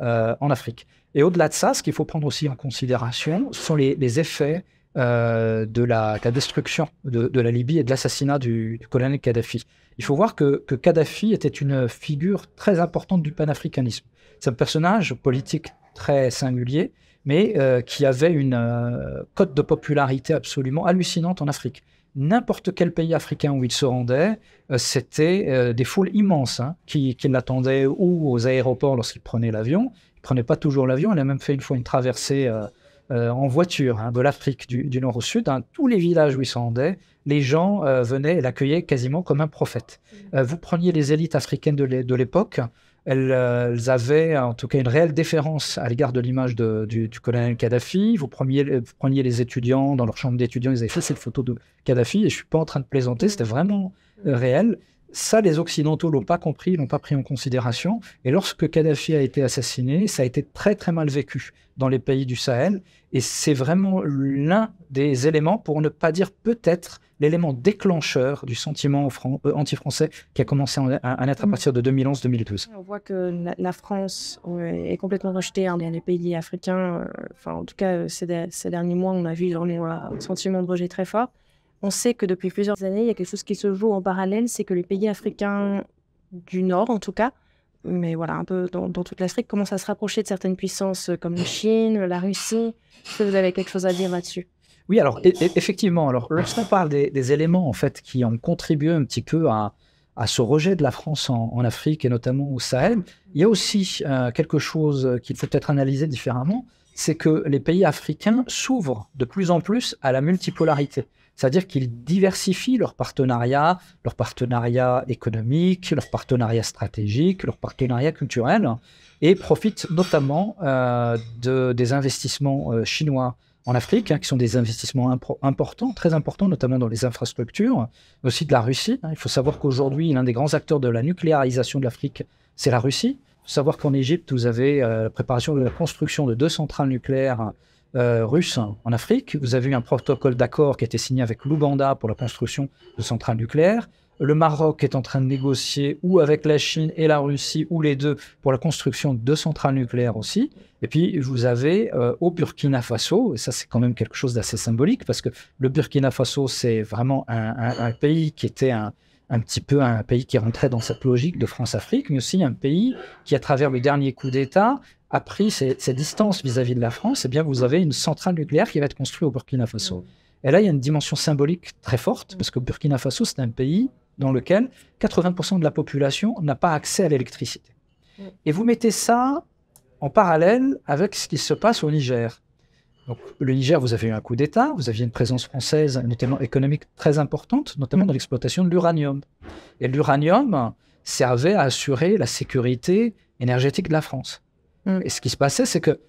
[SPEAKER 1] euh, en Afrique. Et au-delà de ça, ce qu'il faut prendre aussi en considération, ce sont les, effets euh, de, la, destruction de, la Libye et de l'assassinat du, colonel Kadhafi. Il faut voir que, Kadhafi était une figure très importante du panafricanisme. C'est un personnage politique très singulier, mais qui avait une cote de popularité absolument hallucinante en Afrique n'importe quel pays africain où il se rendait, euh, c'était euh, des foules immenses hein, qui, l'attendaient ou aux aéroports lorsqu'il prenait l'avion. Il prenait pas toujours l'avion, il a même fait une fois une traversée euh, en voiture hein, de l'Afrique du, nord au sud. Dans tous les villages où il se rendait, les gens venaient et l'accueillaient quasiment comme un prophète. vous preniez les élites africaines de l'époque, euh, elles, avaient en tout cas une réelle déférence à l'égard de l'image du, colonel Kadhafi. Vous preniez, les étudiants dans leur chambre d'étudiants, ils avaient fait cette photo de Kadhafi, et je suis pas en train de plaisanter, c'était vraiment euh, réel. Ça, les Occidentaux l'ont pas compris, l'ont pas pris en considération. Et lorsque Kadhafi a été assassiné, ça a été très très mal vécu dans les pays du Sahel. Et c'est vraiment l'un des éléments, pour ne pas dire peut-être l'élément déclencheur du sentiment euh, anti-français qui a commencé à, naître à mm. partir de 2011-2012.
[SPEAKER 2] On voit que la, France est complètement rejetée dans les pays africains. Euh, enfin, en tout cas, ces, derniers mois, on a vu un sentiment de rejet très fort. On sait que depuis plusieurs années, il y a quelque chose qui se joue en parallèle, c'est que les pays africains du Nord, en tout cas, mais voilà, un peu dans, toute l'Afrique, commencent à se rapprocher de certaines puissances comme la Chine, la Russie. Est-ce que vous avez quelque chose à dire là-dessus?
[SPEAKER 1] Oui, alors effectivement, alors lorsqu'on parle des, éléments en fait qui ont contribué un petit peu à, ce rejet de la France en, Afrique et notamment au Sahel, il y a aussi euh, quelque chose qu'il faut peut-être analyser différemment, c'est que les pays africains s'ouvrent de plus en plus à la multipolarité. C'est-à-dire qu'ils diversifient leurs partenariats, leurs partenariats économiques, leurs partenariats stratégiques, leurs partenariats culturels, et profitent notamment euh, de, des investissements euh, chinois en Afrique, hein, qui sont des investissements importants, très importants, notamment dans les infrastructures, mais aussi de la Russie. Hein. Il faut savoir qu'aujourd'hui, l'un des grands acteurs de la nucléarisation de l'Afrique, c'est la Russie. Il faut savoir qu'en Égypte, vous avez euh, la préparation de la construction de deux centrales nucléaires euh, en Afrique. Vous avez eu un protocole d'accord qui a été signé avec l'Ouganda pour la construction de centrales nucléaires. Le Maroc est en train de négocier ou avec la Chine et la Russie, ou les deux, pour la construction de centrales nucléaires aussi. Et puis, vous avez euh, au Burkina Faso, et ça c'est quand même quelque chose d'assez symbolique, parce que le Burkina Faso, c'est vraiment un, pays qui était un, petit peu un pays qui rentrait dans cette logique de France-Afrique, mais aussi un pays qui, à travers le dernier coup d'État, a pris ses, distances vis-à-vis de la France. Et eh bien, vous avez une centrale nucléaire qui va être construite au Burkina Faso. Et là, il y a une dimension symbolique très forte, parce que Burkina Faso, c'est un pays dans lequel 80% de la population n'a pas accès à l'électricité. Et vous mettez ça en parallèle avec ce qui se passe au Niger. Donc, le Niger, vous avez eu un coup d'État, vous aviez une présence française, notamment économique, très importante, notamment dans l'exploitation de l'uranium. Et l'uranium servait à assurer la sécurité énergétique de la France. Et ce qui se passait, c'est que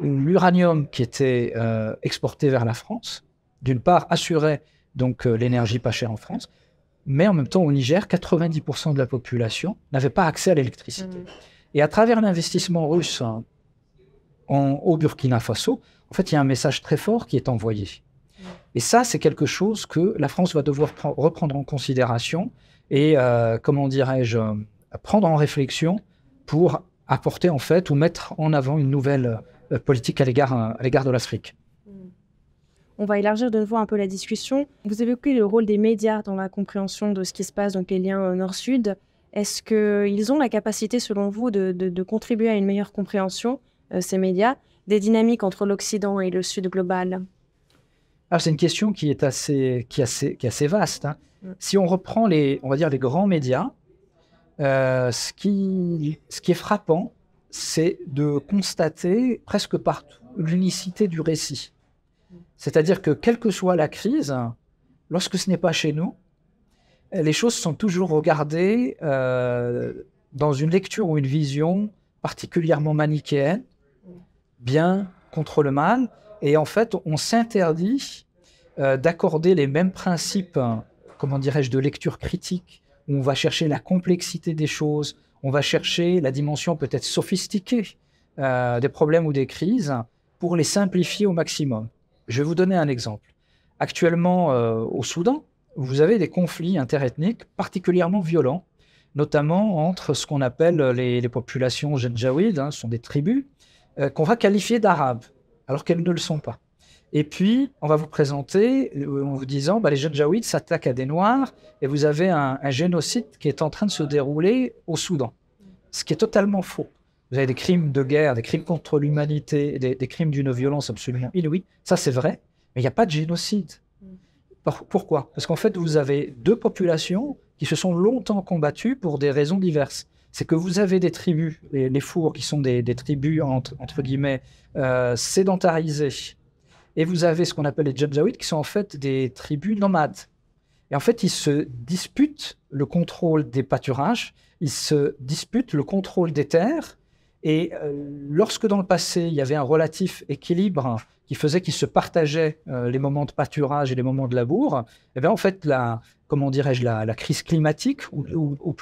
[SPEAKER 1] l'uranium qui était euh, exporté vers la France, d'une part, assurait donc euh, l'énergie pas chère en France, mais en même temps, au Niger, 90% de la population n'avait pas accès à l'électricité. Mm. Et à travers l'investissement russe en, au Burkina Faso, en fait, il y a un message très fort qui est envoyé. Et ça, c'est quelque chose que la France va devoir reprendre en considération et, euh, comment dirais-je, prendre en réflexion pour apporter, en fait, ou mettre en avant une nouvelle euh, politique à l'égard de l'Afrique.
[SPEAKER 2] On va élargir de nouveau un peu la discussion. Vous évoquez le rôle des médias dans la compréhension de ce qui se passe, donc les liens euh, nord-sud. Est-ce qu'ils ont la capacité, selon vous, de, contribuer à une meilleure compréhension, euh, ces médias, des dynamiques entre l'Occident et le Sud global
[SPEAKER 1] c'est une question qui est assez, qui assez, qui est assez vaste. Hein. Mm. Si on reprend les, on va dire les grands médias, euh, ce, qui, ce qui est frappant, c'est de constater presque partout l'unicité du récit. C'est-à-dire que quelle que soit la crise, lorsque ce n'est pas chez nous, les choses sont toujours regardées euh, dans une lecture ou une vision particulièrement manichéenne, bien contre le mal, et en fait, on s'interdit euh, d'accorder les mêmes principes, comment dirais-je, de lecture critique, où on va chercher la complexité des choses, on va chercher la dimension peut-être sophistiquée euh, des problèmes ou des crises pour les simplifier au maximum. Je vais vous donner un exemple. Actuellement, euh, au Soudan, vous avez des conflits interethniques particulièrement violents, notamment entre ce qu'on appelle les, populations janjaouides, hein, ce sont des tribus, euh, qu'on va qualifier d'arabes, alors qu'elles ne le sont pas. Et puis, on va vous présenter euh, en vous disant, bah, les janjaouides s'attaquent à des Noirs, et vous avez un, génocide qui est en train de se dérouler au Soudan, ce qui est totalement faux. Vous avez des crimes de guerre, des crimes contre l'humanité, des, crimes d'une violence absolument inouïe. Ça, c'est vrai, mais il n'y a pas de génocide. Pourquoi? Parce qu'en fait, vous avez deux populations qui se sont longtemps combattues pour des raisons diverses. C'est que vous avez des tribus, les, fours qui sont des, tribus entre, guillemets euh, sédentarisées, et vous avez ce qu'on appelle les Janjaweed qui sont en fait des tribus nomades. Et en fait, ils se disputent le contrôle des pâturages, ils se disputent le contrôle des terres, et euh, lorsque dans le passé, il y avait un relatif équilibre qui faisait qu'ils se partageaient euh, les moments de pâturage et les moments de labour, eh bien, en fait, la, comment dirais-je, la, crise climatique, ou, ou,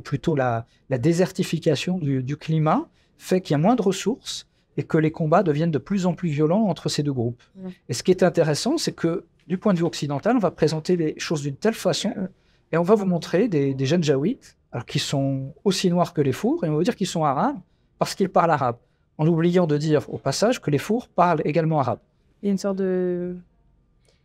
[SPEAKER 1] plutôt la, désertification du, climat, fait qu'il y a moins de ressources et que les combats deviennent de plus en plus violents entre ces deux groupes. Et ce qui est intéressant, c'est que du point de vue occidental, on va présenter les choses d'une telle façon et on va vous montrer des, jeunes jaouites alors, qui sont aussi noirs que les fours, et on va vous dire qu'ils sont arabes, parce qu'ils parlent arabe, en oubliant de dire au passage que les fours parlent également arabe.
[SPEAKER 2] Il y a une sorte de,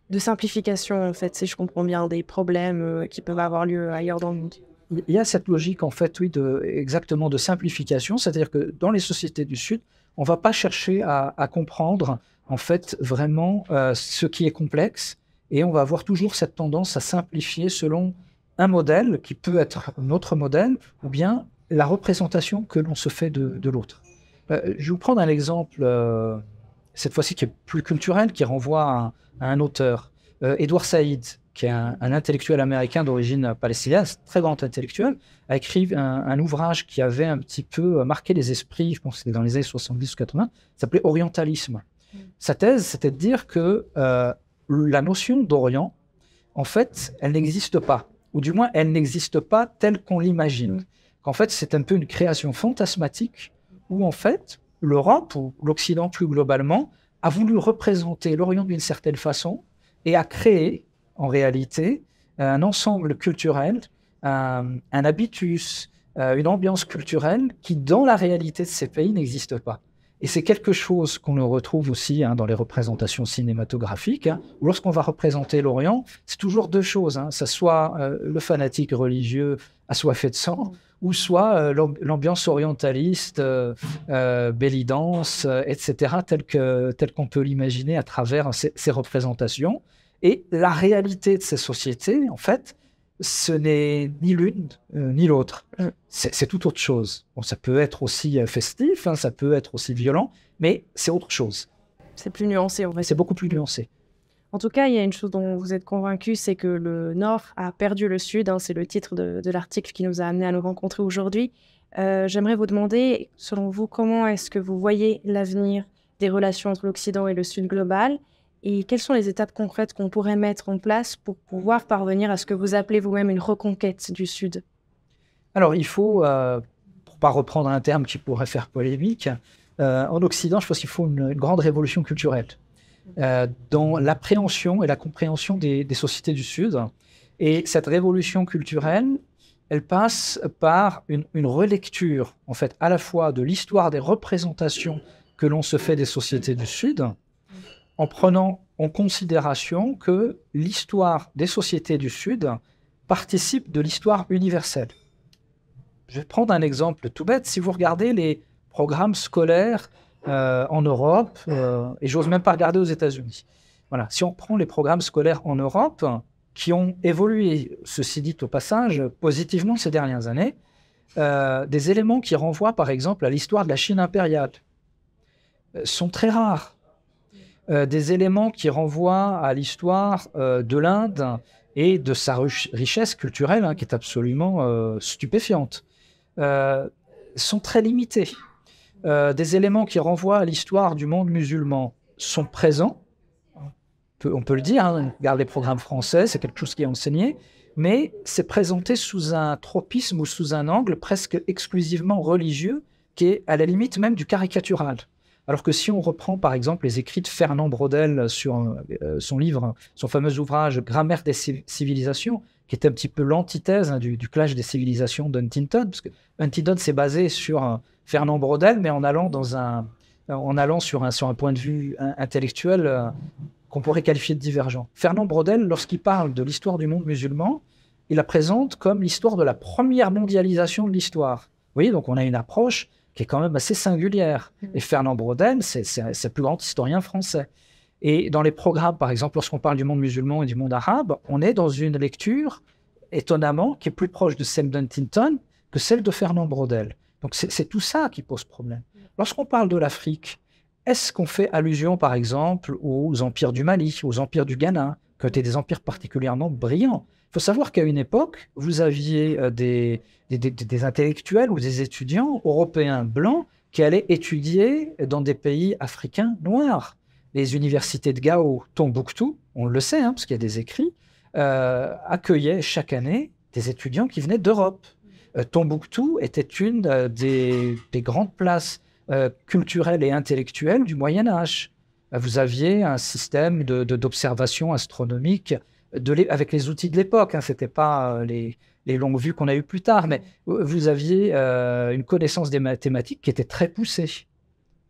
[SPEAKER 2] de simplification, en fait, si je comprends bien, des problèmes euh, qui peuvent avoir lieu ailleurs dans le monde.
[SPEAKER 1] Il y a cette logique, en fait, oui, exactement de simplification, c'est-à-dire que dans les sociétés du Sud, on ne va pas chercher à, comprendre, en fait, vraiment euh, ce qui est complexe, et on va avoir toujours cette tendance à simplifier selon un modèle qui peut être notre modèle, ou bien la représentation que l'on se fait de, l'autre. Euh, je vais vous prendre un exemple, cette fois-ci qui est plus culturel, qui renvoie à, un auteur, euh, Edward Said, qui est un, intellectuel américain d'origine palestinienne, très grand intellectuel, a écrit un, ouvrage qui avait un petit peu marqué les esprits, je pense que c'était dans les années 70 ou 80, s'appelait Orientalisme. Sa thèse, c'était de dire que euh, la notion d'Orient, en fait, elle n'existe pas, ou du moins, elle n'existe pas telle qu'on l'imagine. Qu'en fait, c'est un peu une création fantasmatique où, en fait, l'Europe ou l'Occident plus globalement a voulu représenter l'Orient d'une certaine façon et a créé, en réalité, un ensemble culturel, un, habitus, euh, une ambiance culturelle qui, dans la réalité de ces pays, n'existe pas. Et c'est quelque chose qu'on retrouve aussi hein, dans les représentations cinématographiques, hein, lorsqu'on va représenter l'Orient, c'est toujours deux choses, hein, ça soit euh, le fanatique religieux assoiffé de sang, ou soit euh, l'ambiance orientaliste, euh, euh bellidance, etc., telle qu'on tel qu'on peut l'imaginer à travers ces, ces, représentations. Et la réalité de ces sociétés, en fait, ce n'est ni l'une euh, ni l'autre. Mm. C'est tout autre chose. Bon, ça peut être aussi festif, hein, ça peut être aussi violent, mais c'est autre chose.
[SPEAKER 2] C'est plus nuancé, en fait.
[SPEAKER 1] C'est beaucoup plus nuancé.
[SPEAKER 2] En tout cas, il y a une chose dont vous êtes convaincu, c'est que le Nord a perdu le Sud. Hein, c'est le titre de, l'article qui nous a amené à nous rencontrer aujourd'hui. Euh, j'aimerais vous demander, selon vous, comment est-ce que vous voyez l'avenir des relations entre l'Occident et le Sud global et quelles sont les étapes concrètes qu'on pourrait mettre en place pour pouvoir parvenir à ce que vous appelez vous-même une reconquête du Sud?
[SPEAKER 1] Alors, il faut, euh, pour ne pas reprendre un terme qui pourrait faire polémique, euh, en Occident, je pense qu'il faut une, grande révolution culturelle euh, dans l'appréhension et la compréhension des, sociétés du Sud. Et cette révolution culturelle, elle passe par une, une, relecture, en fait, à la fois de l'histoire des représentations que l'on se fait des sociétés du Sud, en prenant en considération que l'histoire des sociétés du Sud participe de l'histoire universelle. Je vais prendre un exemple tout bête. Si vous regardez les programmes scolaires en Europe, euh, et j'ose même pas regarder aux États-Unis. Voilà. Si on prend les programmes scolaires en Europe, qui ont évolué, ceci dit au passage, positivement ces dernières années, euh, des éléments qui renvoient par exemple à l'histoire de la Chine impériale sont très rares. Euh, des éléments qui renvoient à l'histoire euh, de l'Inde et de sa richesse culturelle, hein, qui est absolument euh, stupéfiante, sont très limités. Des éléments qui renvoient à l'histoire du monde musulman sont présents, on peut, le dire, hein, regarde les programmes français, c'est quelque chose qui est enseigné, mais c'est présenté sous un tropisme ou sous un angle presque exclusivement religieux, qui est à la limite même du caricatural. Alors que si on reprend par exemple les écrits de Fernand Braudel sur euh, son livre, son fameux ouvrage Grammaire des civilisations, qui est un petit peu l'antithèse hein, du, clash des civilisations d'Huntington, parce que Huntington s'est basé sur euh, Fernand Braudel, mais en allant, dans un, en allant sur, un, sur un point de vue intellectuel euh, qu'on pourrait qualifier de divergent. Fernand Braudel, lorsqu'il parle de l'histoire du monde musulman, il la présente comme l'histoire de la première mondialisation de l'histoire. Vous voyez, donc on a une approche qui est quand même assez singulière. Mm. Et Fernand Braudel, c'est le plus grand historien français. Et dans les programmes, par exemple, lorsqu'on parle du monde musulman et du monde arabe, on est dans une lecture, étonnamment, qui est plus proche de celle d'Huntington que celle de Fernand Braudel. Donc c'est tout ça qui pose problème. Lorsqu'on parle de l'Afrique, est-ce qu'on fait allusion, par exemple, aux empires du Mali, aux empires du Ghana, qui étaient des empires particulièrement brillants? Il faut savoir qu'à une époque, vous aviez euh, des, des, intellectuels ou des étudiants européens blancs qui allaient étudier dans des pays africains noirs. Les universités de Gao, Tombouctou, on le sait, hein, parce qu'il y a des écrits, euh, accueillaient chaque année des étudiants qui venaient d'Europe. Euh, Tombouctou était une des, grandes places culturelles et intellectuelles du Moyen Âge. Vous aviez un système d'observation astronomique avec les outils de l'époque. Hein, C'était pas euh, les, longues vues qu'on a eues plus tard, mais vous aviez euh, une connaissance des mathématiques qui était très poussée.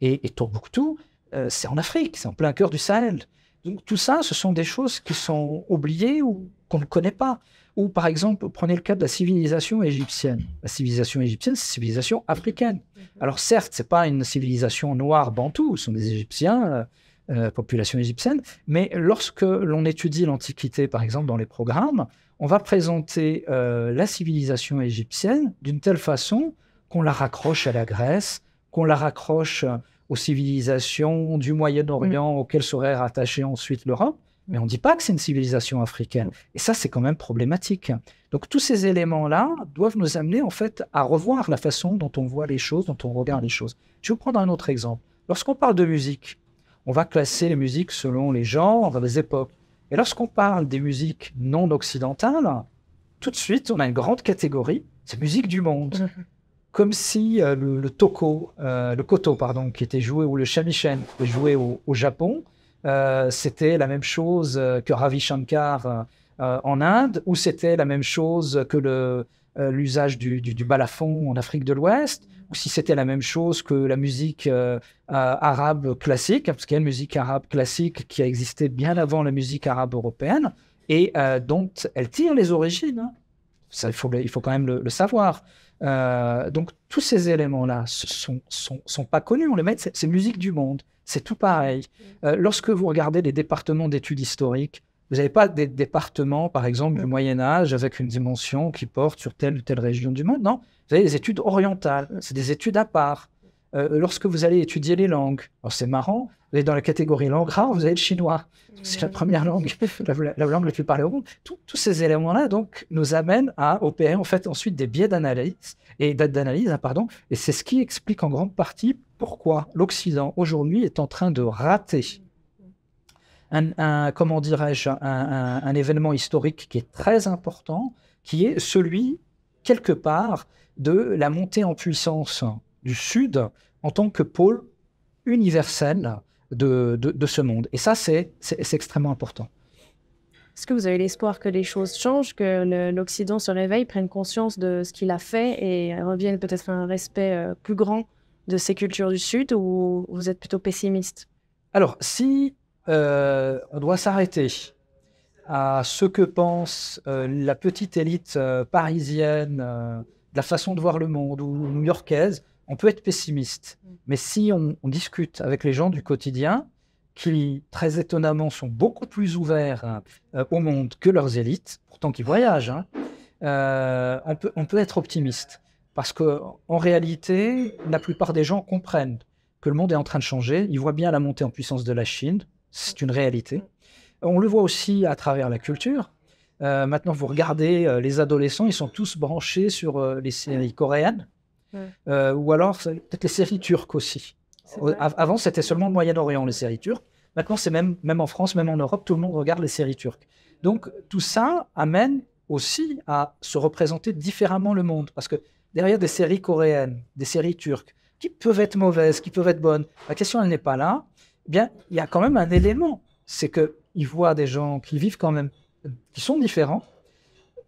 [SPEAKER 1] Et, Tombouctou, euh, c'est en Afrique, c'est en plein cœur du Sahel. Donc tout ça, ce sont des choses qui sont oubliées ou qu'on ne connaît pas. Ou par exemple, prenez le cas de la civilisation égyptienne. La civilisation égyptienne, c'est une civilisation africaine. Mhm. Alors certes, c'est pas une civilisation noire bantou, ce sont des Égyptiens euh, population égyptienne. Mais lorsque l'on étudie l'Antiquité, par exemple, dans les programmes, on va présenter euh, la civilisation égyptienne d'une telle façon qu'on la raccroche à la Grèce, qu'on la raccroche aux civilisations du Moyen-Orient mm. auxquelles serait rattachée ensuite l'Europe. Mais on ne dit pas que c'est une civilisation africaine. Et ça, c'est quand même problématique. Donc tous ces éléments-là doivent nous amener en fait à revoir la façon dont on voit les choses, dont on regarde les choses. Je vais vous prendre un autre exemple. Lorsqu'on parle de musique, on va classer les musiques selon les genres, les époques. Et lorsqu'on parle des musiques non occidentales, tout de suite, on a une grande catégorie, c'est musique du monde. Mhm. Comme si euh, le, toko, euh, le koto, pardon, qui était joué, ou le shamisen, qui était joué au, Japon, c'était la même chose que Ravi Shankar en Inde, ou c'était la même chose que l'usage du, balafon en Afrique de l'Ouest, ou si c'était la même chose que la musique arabe classique, parce qu'il y a une musique arabe classique qui a existé bien avant la musique arabe européenne et euh, dont elle tire les origines. Ça, il, faut, il faut quand même le, savoir. Euh, donc tous ces éléments-là sont, sont, sont, pas connus. On les met, c'est musique du monde. C'est tout pareil. Euh, lorsque vous regardez les départements d'études historiques, vous n'avez pas des départements, par exemple, du Moyen Âge avec une dimension qui porte sur telle ou telle région du monde. Non, vous avez des études orientales. C'est des études à part. Lorsque vous allez étudier les langues, c'est marrant, vous êtes dans la catégorie langue rare, vous avez le chinois. C'est la première langue, la, langue la plus parlée au monde. tous ces éléments-là donc nous amènent à opérer en fait ensuite des biais d'analyse et d'analyse, hein, pardon. Et c'est ce qui explique en grande partie pourquoi l'Occident aujourd'hui est en train de rater un, comment dirais-je, un, un, événement historique qui est très important, qui est celui quelque part de la montée en puissance du Sud en tant que pôle universel de, ce monde. Et ça, c'est extrêmement important.
[SPEAKER 2] Est-ce que vous avez l'espoir que les choses changent, que l'Occident se réveille, prenne conscience de ce qu'il a fait et revienne peut-être à un respect euh, plus grand de ces cultures du Sud ou vous êtes plutôt pessimiste?
[SPEAKER 1] Alors, si euh, on doit s'arrêter à ce que pense euh, la petite élite parisienne, de la façon de voir le monde ou new-yorkaise, on peut être pessimiste, mm. mais si on, discute avec les gens du quotidien, qui très étonnamment sont beaucoup plus ouverts euh, au monde que leurs élites, pourtant qui voyagent, hein, euh, on, peut, on peut être optimiste. Parce qu'en réalité, la plupart des gens comprennent que le monde est en train de changer. Ils voient bien la montée en puissance de la Chine. C'est une réalité. On le voit aussi à travers la culture. Euh, maintenant, vous regardez les adolescents, ils sont tous branchés sur les séries coréennes. Euh, ou alors peut-être les séries turques aussi. Avant, c'était seulement le Moyen-Orient, les séries turques. Maintenant, c'est même, même en France, même en Europe, tout le monde regarde les séries turques. Donc, tout ça amène aussi à se représenter différemment le monde. Parce que derrière des séries coréennes, des séries turques, qui peuvent être mauvaises, qui peuvent être bonnes, la question, elle n'est pas là. Eh bien, il y a quand même un élément. C'est qu'ils voient des gens qui vivent quand même, qui sont différents,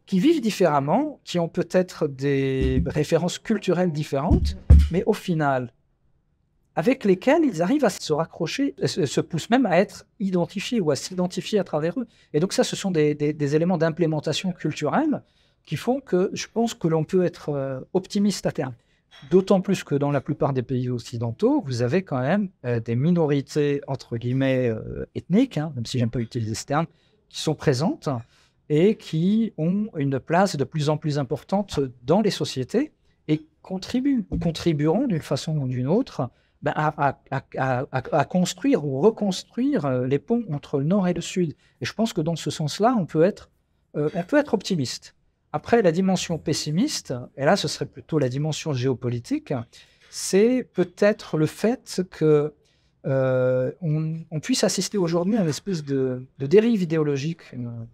[SPEAKER 1] qui vivent différemment, qui ont peut-être des références culturelles différentes, mais au final, avec lesquelles ils arrivent à se raccrocher, se poussent même à être identifiés ou à s'identifier à travers eux. Et donc ça, ce sont des, éléments d'implémentation culturelle qui font que je pense que l'on peut être euh, optimiste à terme. D'autant plus que dans la plupart des pays occidentaux, vous avez quand même euh, des minorités, entre guillemets, euh, ethniques, hein, même si j'aime pas utiliser ce terme, qui sont présentes et qui ont une place de plus en plus importante dans les sociétés et contribuent ou contribueront d'une façon ou d'une autre ben, à, construire ou reconstruire euh, les ponts entre le nord et le sud. Et je pense que dans ce sens-là, on, peut être, euh, on peut être optimiste. Après, la dimension pessimiste, et là ce serait plutôt la dimension géopolitique, c'est peut-être le fait que euh, on, puisse assister aujourd'hui à une espèce de, dérive idéologique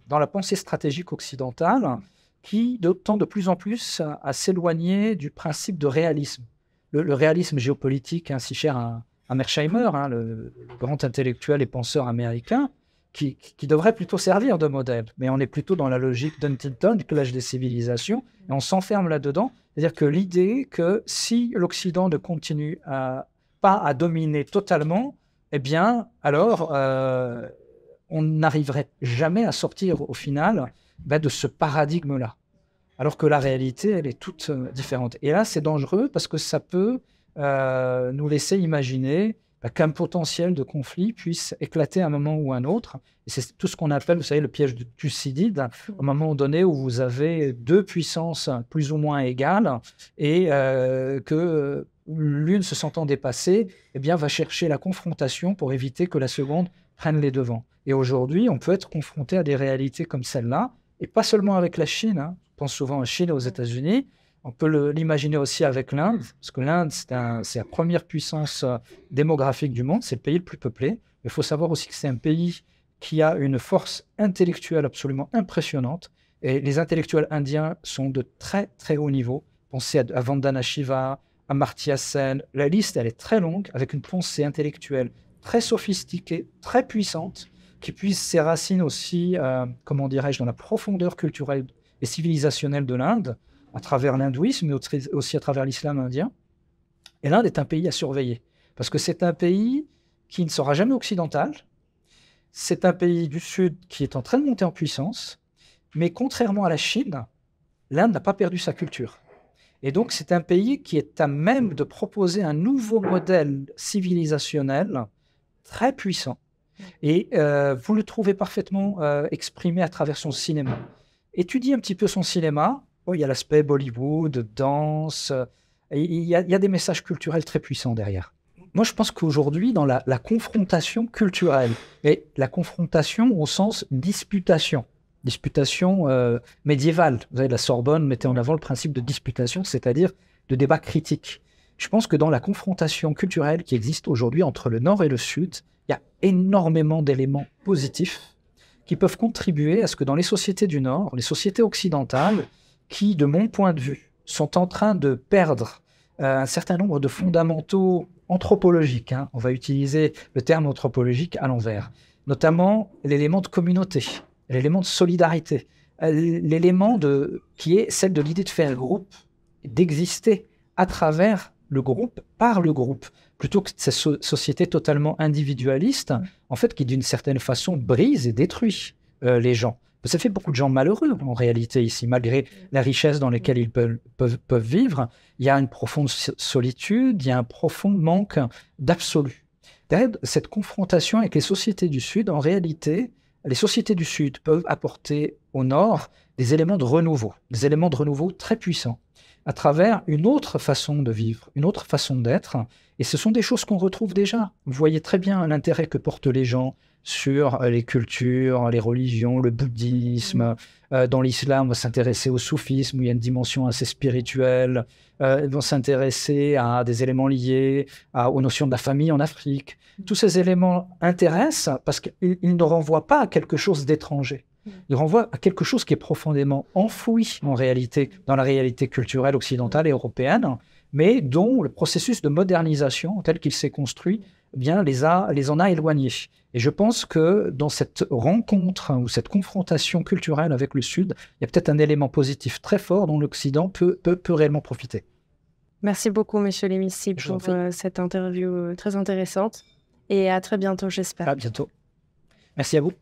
[SPEAKER 1] dans la pensée stratégique occidentale qui tend de plus en plus à, s'éloigner du principe de réalisme. Le, réalisme géopolitique, ainsi cher à, Mersheimer, hein, le, grand intellectuel et penseur américain, qui, devrait plutôt servir de modèle. Mais on est plutôt dans la logique d'Huntington, l'âge des civilisations, et on s'enferme là-dedans. C'est-à-dire que l'idée que si l'Occident ne continue à à dominer totalement, eh bien, alors, euh, on n'arriverait jamais à sortir au final ben, de ce paradigme-là. Alors que la réalité, elle est toute euh, différente. Et là, c'est dangereux parce que ça peut euh, nous laisser imaginer ben, qu'un potentiel de conflit puisse éclater à un moment ou à un autre. Et c'est tout ce qu'on appelle, vous savez, le piège de Thucydide, au moment donné où vous avez deux puissances plus ou moins égales et que l'une se sentant dépassée, eh bien, va chercher la confrontation pour éviter que la seconde prenne les devants. Et aujourd'hui, on peut être confronté à des réalités comme celle-là, et pas seulement avec la Chine. Hein. Je pense souvent à la Chine et aux États-Unis. On peut l'imaginer aussi avec l'Inde, parce que l'Inde, c'est la première puissance euh, démographique du monde, c'est le pays le plus peuplé. Il faut savoir aussi que c'est un pays qui a une force intellectuelle absolument impressionnante. Et les intellectuels indiens sont de très très haut niveau. Pensez à, Vandana Shiva, à Martya Sen. La liste, elle est très longue, avec une pensée intellectuelle très sophistiquée, très puissante, qui puise ses racines aussi, euh, comment dirais-je, dans la profondeur culturelle et civilisationnelle de l'Inde à travers l'hindouisme, mais aussi à travers l'islam indien. Et l'Inde est un pays à surveiller, parce que c'est un pays qui ne sera jamais occidental. C'est un pays du Sud qui est en train de monter en puissance, mais contrairement à la Chine, l'Inde n'a pas perdu sa culture. Et donc c'est un pays qui est à même de proposer un nouveau modèle civilisationnel très puissant. Et euh, vous le trouvez parfaitement euh, exprimé à travers son cinéma. Étudiez un petit peu son cinéma, Oh, il y a l'aspect Bollywood, danse. Il y, a, des messages culturels très puissants derrière. Moi, je pense qu'aujourd'hui, dans la, confrontation culturelle, et la confrontation au sens disputation, disputation euh, médiévale, vous savez, la Sorbonne mettait en avant le principe de disputation, c'est-à-dire de débat critique. Je pense que dans la confrontation culturelle qui existe aujourd'hui entre le Nord et le Sud, il y a énormément d'éléments positifs qui peuvent contribuer à ce que dans les sociétés du Nord, les sociétés occidentales, qui, de mon point de vue, sont en train de perdre euh, un certain nombre de fondamentaux anthropologiques. Hein. On va utiliser le terme anthropologique à l'envers. Notamment l'élément de communauté, l'élément de solidarité, euh, l'élément de, qui est celle de l'idée de faire groupe, d'exister à travers le groupe, par le groupe, plutôt que cette société totalement individualiste, en fait, qui d'une certaine façon brise et détruit euh, les gens. Ça fait beaucoup de gens malheureux en réalité ici, malgré la richesse dans laquelle ils peuvent, peuvent, vivre. Il y a une profonde solitude, il y a un profond manque d'absolu. Cette confrontation avec les sociétés du Sud, en réalité, les sociétés du Sud peuvent apporter au Nord des éléments de renouveau, des éléments de renouveau très puissants, à travers une autre façon de vivre, une autre façon d'être. Et ce sont des choses qu'on retrouve déjà. Vous voyez très bien l'intérêt que portent les gens sur euh, les cultures, les religions, le bouddhisme. Euh, dans l'islam, on va s'intéresser au soufisme, où il y a une dimension assez spirituelle. Euh, ils vont s'intéresser à des éléments liés aux notions de la famille en Afrique. Tous ces éléments intéressent parce qu'ils ne renvoient pas à quelque chose d'étranger. Mm. Ils renvoient à quelque chose qui est profondément enfoui en réalité dans la réalité culturelle occidentale et européenne, mais dont le processus de modernisation tel qu'il s'est construit eh bien, les, a, les en a éloignés. Et je pense que dans cette rencontre ou cette confrontation culturelle avec le Sud, il y a peut-être un élément positif très fort dont l'Occident peut, peut, peut, réellement profiter.
[SPEAKER 2] Merci beaucoup, Monsieur Lemissi, pour euh, cette interview euh, très intéressante. Et à très bientôt, j'espère.
[SPEAKER 1] À bientôt. Merci à vous.